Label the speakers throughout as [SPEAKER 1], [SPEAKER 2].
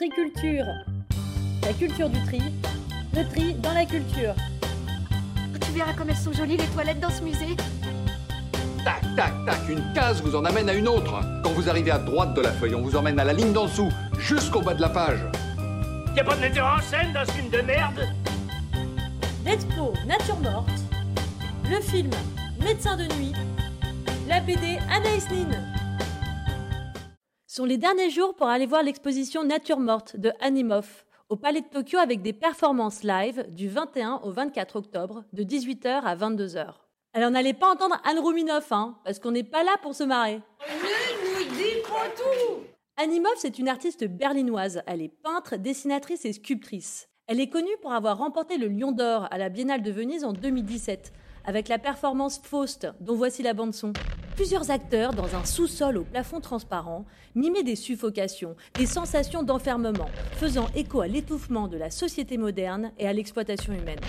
[SPEAKER 1] Triculture. La culture du tri. Le tri dans la culture.
[SPEAKER 2] Tu verras comme elles sont jolies les toilettes dans ce musée.
[SPEAKER 3] Tac, tac, tac, une case vous en amène à une autre. Quand vous arrivez à droite de la feuille, on vous emmène à la ligne d'en dessous, jusqu'au bas de la page.
[SPEAKER 4] Y'a pas de metteur en scène dans ce film de merde?
[SPEAKER 1] L'expo Nature Morte. Le film Médecin de nuit. La BD Anaïs Nin. Sont les derniers jours pour aller voir l'exposition Nature Morte de Animoff au Palais de Tokyo avec des performances live du 21 au 24 octobre de 18h à 22h. Alors n'allez pas entendre Anne Rouminoff, hein, parce qu'on n'est pas là pour se marrer.
[SPEAKER 5] Ne nous pas tout
[SPEAKER 1] Animoff, c'est une artiste berlinoise. Elle est peintre, dessinatrice et sculptrice. Elle est connue pour avoir remporté le Lion d'Or à la Biennale de Venise en 2017, avec la performance Faust, dont voici la bande-son. Plusieurs acteurs, dans un sous-sol au plafond transparent, mimaient des suffocations, des sensations d'enfermement, faisant écho à l'étouffement de la société moderne et à l'exploitation humaine.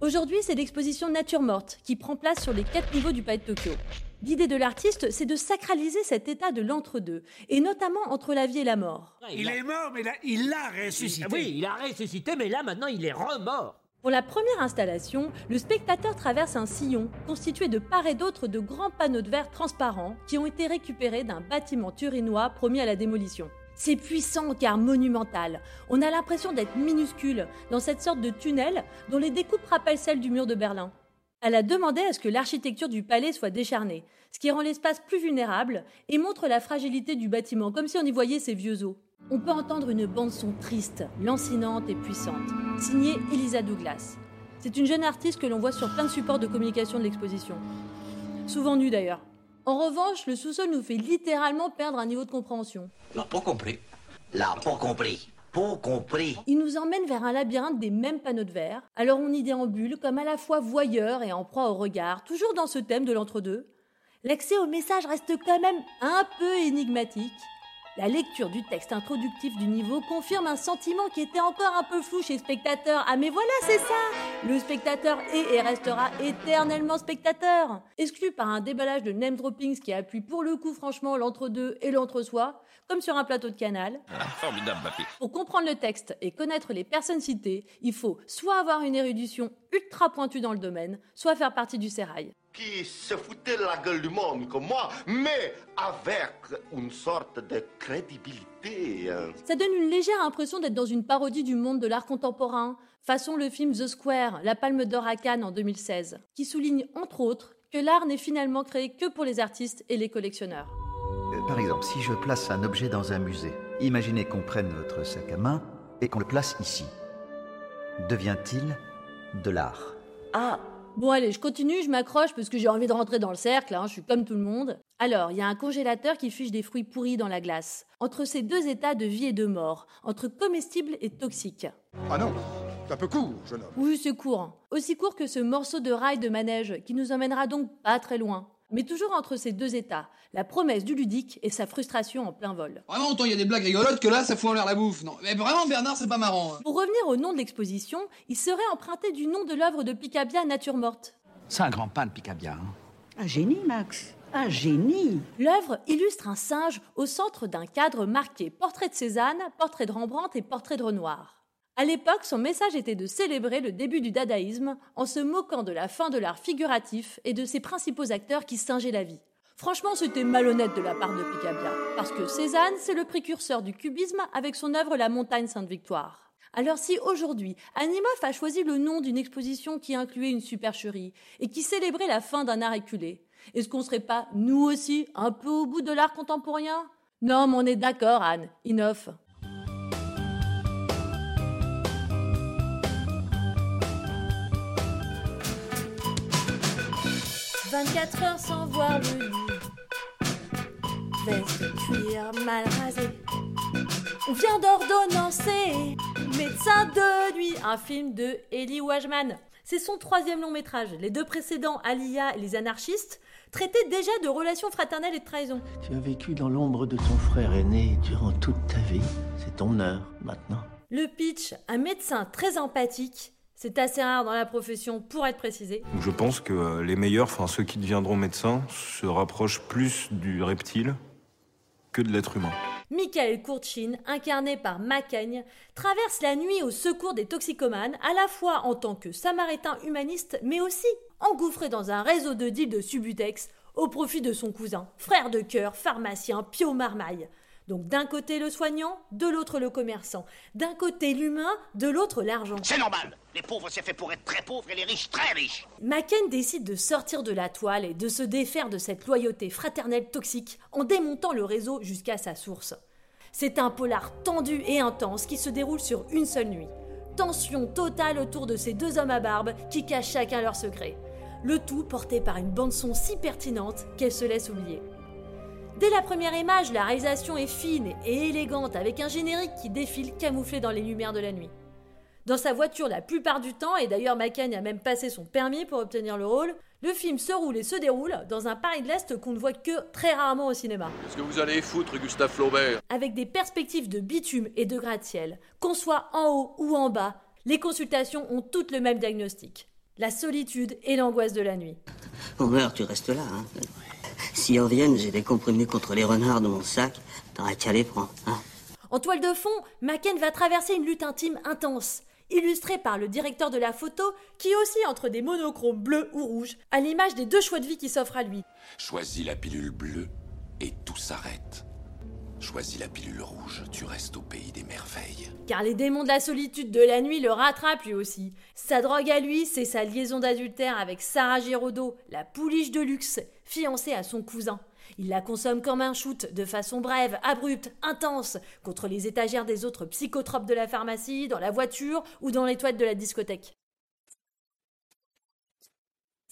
[SPEAKER 1] Aujourd'hui, c'est l'exposition Nature Morte qui prend place sur les quatre niveaux du Palais de Tokyo. L'idée de l'artiste, c'est de sacraliser cet état de l'entre-deux, et notamment entre la vie et la mort.
[SPEAKER 6] Il est mort, mais là, il l'a ressuscité.
[SPEAKER 4] Oui, il a ressuscité, mais là maintenant il est remort.
[SPEAKER 1] Pour la première installation, le spectateur traverse un sillon constitué de part et d'autre de grands panneaux de verre transparents qui ont été récupérés d'un bâtiment turinois promis à la démolition. C'est puissant car monumental. On a l'impression d'être minuscule dans cette sorte de tunnel dont les découpes rappellent celles du mur de Berlin. Elle a demandé à ce que l'architecture du palais soit décharnée, ce qui rend l'espace plus vulnérable et montre la fragilité du bâtiment, comme si on y voyait ses vieux os. On peut entendre une bande-son triste, lancinante et puissante, signée Elisa Douglas. C'est une jeune artiste que l'on voit sur plein de supports de communication de l'exposition. Souvent nue d'ailleurs. En revanche, le sous-sol nous fait littéralement perdre un niveau de compréhension.
[SPEAKER 7] L'a pas compris. L'a pas compris. Pas compris.
[SPEAKER 1] Il nous emmène vers un labyrinthe des mêmes panneaux de verre, alors on y déambule comme à la fois voyeur et en proie au regard, toujours dans ce thème de l'entre-deux. L'accès au message reste quand même un peu énigmatique. La lecture du texte introductif du niveau confirme un sentiment qui était encore un peu flou chez le spectateur. Ah mais voilà, c'est ça Le spectateur est et restera éternellement spectateur Exclu par un déballage de name droppings qui appuie pour le coup franchement l'entre-deux et l'entre-soi, comme sur un plateau de canal.
[SPEAKER 8] Formidable, papy.
[SPEAKER 1] Pour comprendre le texte et connaître les personnes citées, il faut soit avoir une érudition ultra pointue dans le domaine, soit faire partie du sérail.
[SPEAKER 9] Qui se foutait de la gueule du monde comme moi, mais avec une sorte de crédibilité. hein.
[SPEAKER 1] Ça donne une légère impression d'être dans une parodie du monde de l'art contemporain, façon le film The Square, la Palme d'Or à Cannes en 2016, qui souligne entre autres que l'art n'est finalement créé que pour les artistes et les collectionneurs.
[SPEAKER 10] Euh, Par exemple, si je place un objet dans un musée, imaginez qu'on prenne votre sac à main et qu'on le place ici. Devient-il de l'art?
[SPEAKER 5] Ah,
[SPEAKER 1] Bon allez, je continue, je m'accroche parce que j'ai envie de rentrer dans le cercle, hein, je suis comme tout le monde. Alors, il y a un congélateur qui fiche des fruits pourris dans la glace. Entre ces deux états de vie et de mort, entre comestibles et toxiques.
[SPEAKER 11] Ah non, c'est un peu court, jeune homme.
[SPEAKER 1] Oui, c'est court. Aussi court que ce morceau de rail de manège qui nous emmènera donc pas très loin. Mais toujours entre ces deux états, la promesse du ludique et sa frustration en plein vol.
[SPEAKER 12] Vraiment, autant il y a des blagues rigolotes que là, ça fout en l'air la bouffe. Non, mais vraiment, Bernard, c'est pas marrant. hein.
[SPEAKER 1] Pour revenir au nom de l'exposition, il serait emprunté du nom de l'œuvre de Picabia Nature Morte.
[SPEAKER 6] C'est un grand de Picabia. hein.
[SPEAKER 5] un génie, Max. Un génie.
[SPEAKER 1] L'œuvre illustre un singe au centre d'un cadre marqué portrait de Cézanne, portrait de Rembrandt et portrait de Renoir. À l'époque, son message était de célébrer le début du dadaïsme en se moquant de la fin de l'art figuratif et de ses principaux acteurs qui singeaient la vie. Franchement, c'était malhonnête de la part de Picabia, parce que Cézanne, c'est le précurseur du cubisme avec son œuvre La montagne Sainte-Victoire. Alors si aujourd'hui, Animoff a choisi le nom d'une exposition qui incluait une supercherie et qui célébrait la fin d'un art éculé, est-ce qu'on serait pas, nous aussi, un peu au bout de l'art contemporain? Non, mais on est d'accord, Anne. Inoff. « 24 heures sans voir le lit. Veste cuir mal rasée. On vient d'ordonnancer Médecin de nuit, un film de Elie Wajman. C'est son troisième long métrage. Les deux précédents, Alia et les anarchistes, traitaient déjà de relations fraternelles et de trahison.
[SPEAKER 13] Tu as vécu dans l'ombre de ton frère aîné durant toute ta vie. C'est ton heure maintenant.
[SPEAKER 1] Le pitch, un médecin très empathique, c'est assez rare dans la profession pour être précisé.
[SPEAKER 8] Je pense que euh, les meilleurs, enfin ceux qui deviendront médecins, se rapprochent plus du reptile que de l'être humain.
[SPEAKER 1] Michael Kurchin, incarné par Macaigne, traverse la nuit au secours des toxicomanes, à la fois en tant que samaritain humaniste, mais aussi engouffré dans un réseau de deals de Subutex au profit de son cousin, frère de cœur, pharmacien Pio Marmaille. Donc d'un côté le soignant, de l'autre le commerçant. D'un côté l'humain, de l'autre l'argent.
[SPEAKER 7] C'est normal. Les pauvres, c'est fait pour être très pauvres et les riches très riches.
[SPEAKER 1] Macken décide de sortir de la toile et de se défaire de cette loyauté fraternelle toxique en démontant le réseau jusqu'à sa source. C'est un polar tendu et intense qui se déroule sur une seule nuit. Tension totale autour de ces deux hommes à barbe qui cachent chacun leur secret. Le tout porté par une bande-son si pertinente qu'elle se laisse oublier. Dès la première image, la réalisation est fine et élégante avec un générique qui défile camouflé dans les lumières de la nuit. Dans sa voiture la plupart du temps, et d'ailleurs McCann a même passé son permis pour obtenir le rôle, le film se roule et se déroule dans un Paris de l'Est qu'on ne voit que très rarement au cinéma.
[SPEAKER 14] Qu'est-ce que vous allez foutre, Gustave Flaubert?
[SPEAKER 1] Avec des perspectives de bitume et de gratte-ciel, qu'on soit en haut ou en bas, les consultations ont toutes le même diagnostic. La solitude et l'angoisse de la nuit.
[SPEAKER 15] Homer, tu restes là, hein si en Vienne, j'ai des comprimés contre les renards dans mon sac, t'aurais qu'à les prendre, hein.
[SPEAKER 1] En toile de fond, Macken va traverser une lutte intime intense, illustrée par le directeur de la photo, qui aussi entre des monochromes bleus ou rouges, à l'image des deux choix de vie qui s'offrent à lui.
[SPEAKER 16] Choisis la pilule bleue et tout s'arrête. Choisis la pilule rouge, tu restes au pays des merveilles.
[SPEAKER 1] Car les démons de la solitude de la nuit le rattrapent lui aussi. Sa drogue à lui, c'est sa liaison d'adultère avec Sarah Giraudot, la pouliche de luxe, fiancée à son cousin. Il la consomme comme un shoot, de façon brève, abrupte, intense, contre les étagères des autres psychotropes de la pharmacie, dans la voiture ou dans les toilettes de la discothèque.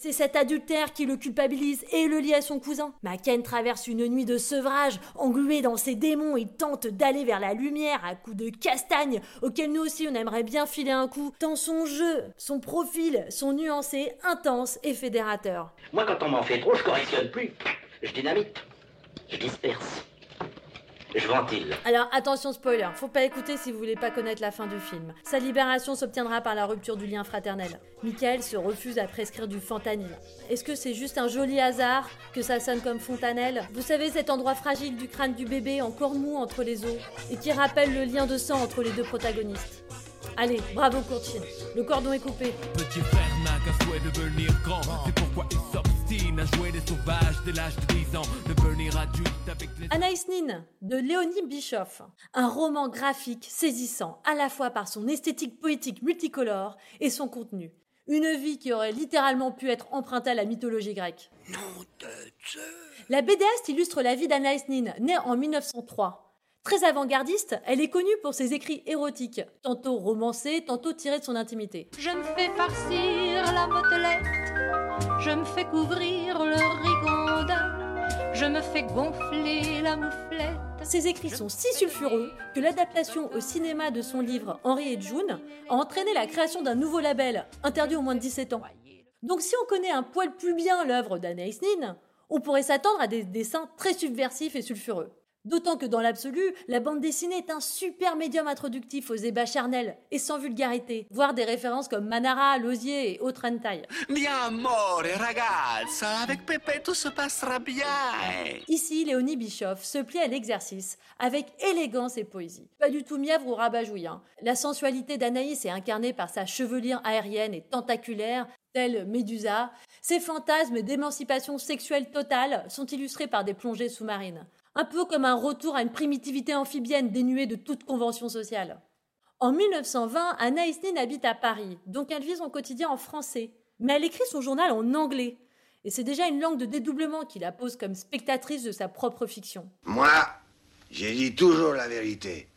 [SPEAKER 1] C'est cet adultère qui le culpabilise et le lie à son cousin. Macken traverse une nuit de sevrage, englué dans ses démons, il tente d'aller vers la lumière à coups de castagne, auquel nous aussi on aimerait bien filer un coup, tant son jeu, son profil sont nuancés, intenses et fédérateurs.
[SPEAKER 7] Moi, quand on m'en fait trop, je correctionne plus. Je dynamite. Je disperse. Je ventile.
[SPEAKER 1] Alors attention spoiler, faut pas écouter si vous voulez pas connaître la fin du film. Sa libération s'obtiendra par la rupture du lien fraternel. Michael se refuse à prescrire du fentanyl. Est-ce que c'est juste un joli hasard que ça sonne comme fontanelle? Vous savez cet endroit fragile du crâne du bébé encore mou entre les os et qui rappelle le lien de sang entre les deux protagonistes? Allez, bravo Courtine. Le cordon est coupé.
[SPEAKER 17] Petit frère n'a souhait devenir grand. C'est pourquoi il s'obstine à jouer les sauvages dès l'âge de 10 ans. Devenir adulte avec les...
[SPEAKER 1] Anaïs Nin de Léonie Bischoff. Un roman graphique saisissant à la fois par son esthétique poétique multicolore et son contenu. Une vie qui aurait littéralement pu être empruntée à la mythologie grecque. La BDS illustre la vie d'Anaïs Nin, née en 1903. Très avant-gardiste, elle est connue pour ses écrits érotiques, tantôt romancés, tantôt tirés de son intimité.
[SPEAKER 18] Je me fais farcir la motelette, je me fais couvrir le rigondin, je me fais gonfler la mouflette.
[SPEAKER 1] Ses écrits sont si sulfureux que l'adaptation au cinéma de son livre Henri et June a entraîné la création d'un nouveau label, interdit aux moins de 17 ans. Donc si on connaît un poil plus bien l'œuvre d'Anaïs Nin, on pourrait s'attendre à des dessins très subversifs et sulfureux. D'autant que dans l'absolu, la bande dessinée est un super médium introductif aux ébats charnels et sans vulgarité, voire des références comme Manara, Losier et autres hentai.
[SPEAKER 19] Bien amore, ragazza, avec Pepe tout se passera bien.
[SPEAKER 1] Ici, Léonie Bischoff se plie à l'exercice avec élégance et poésie. Pas du tout mièvre ou rabat-jouille. Hein. La sensualité d'Anaïs est incarnée par sa chevelure aérienne et tentaculaire, telle Médusa. Ses fantasmes d'émancipation sexuelle totale sont illustrés par des plongées sous-marines un peu comme un retour à une primitivité amphibienne dénuée de toute convention sociale. En 1920, Anaïs Nin habite à Paris, donc elle vit son quotidien en français, mais elle écrit son journal en anglais. Et c'est déjà une langue de dédoublement qui la pose comme spectatrice de sa propre fiction.
[SPEAKER 20] Moi, j'ai dit toujours la vérité.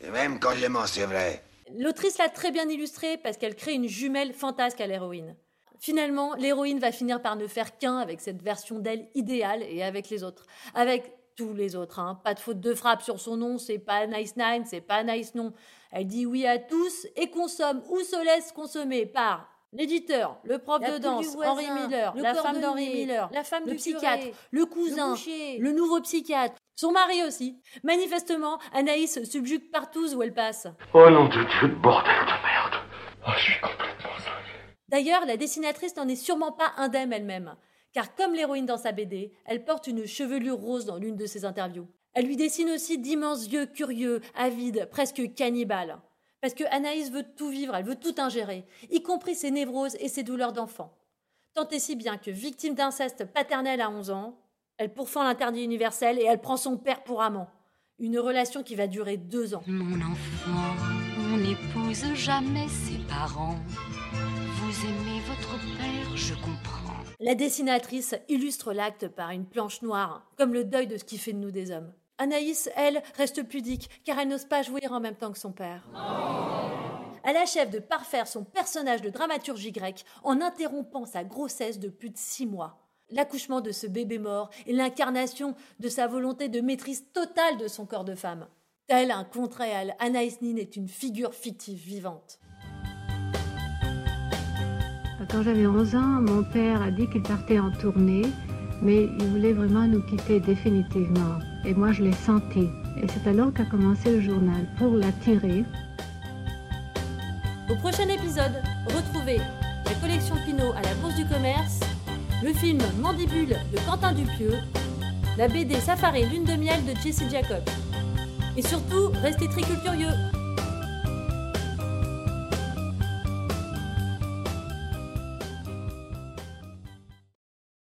[SPEAKER 20] Et même quand je mens, c'est vrai.
[SPEAKER 1] L'autrice l'a très bien illustré parce qu'elle crée une jumelle fantasque à l'héroïne. Finalement, l'héroïne va finir par ne faire qu'un avec cette version d'elle idéale et avec les autres. Avec tous les autres. Hein. Pas de faute de frappe sur son nom, c'est pas Nice Nine, c'est pas Nice Non. Elle dit oui à tous et consomme ou se laisse consommer par l'éditeur, le prof de danse, Henri Miller, la femme d'Henri Miller, la femme du psychiatre, le cousin, le, nouveau psychiatre, son mari aussi. Manifestement, Anaïs subjugue partout où elle passe.
[SPEAKER 14] Oh non de Dieu, bordel de merde. Oh, je suis complètement
[SPEAKER 1] D'ailleurs, la dessinatrice n'en est sûrement pas indemne elle-même car comme l'héroïne dans sa BD, elle porte une chevelure rose dans l'une de ses interviews. Elle lui dessine aussi d'immenses yeux curieux, avides, presque cannibales. Parce que Anaïs veut tout vivre, elle veut tout ingérer, y compris ses névroses et ses douleurs d'enfant. Tant et si bien que, victime d'inceste paternel à 11 ans, elle pourfend l'interdit universel et elle prend son père pour amant. Une relation qui va durer deux ans.
[SPEAKER 18] Mon enfant, on n'épouse jamais ses parents. Aimez votre père, je comprends.
[SPEAKER 1] La dessinatrice illustre l'acte par une planche noire, comme le deuil de ce qui fait de nous des hommes. Anaïs, elle, reste pudique, car elle n'ose pas jouir en même temps que son père. Elle achève de parfaire son personnage de dramaturgie grecque en interrompant sa grossesse de plus de six mois. L'accouchement de ce bébé mort est l'incarnation de sa volonté de maîtrise totale de son corps de femme. Tel un contre réel, Anaïs Nin est une figure fictive vivante.
[SPEAKER 21] Quand j'avais 11 ans, mon père a dit qu'il partait en tournée, mais il voulait vraiment nous quitter définitivement. Et moi, je l'ai senti. Et c'est alors qu'a commencé le journal, pour l'attirer.
[SPEAKER 1] Au prochain épisode, retrouvez la collection Pinot à la Bourse du Commerce, le film Mandibule de Quentin Dupieux, la BD Safari Lune de miel de Jesse Jacob. Et surtout, restez très curieux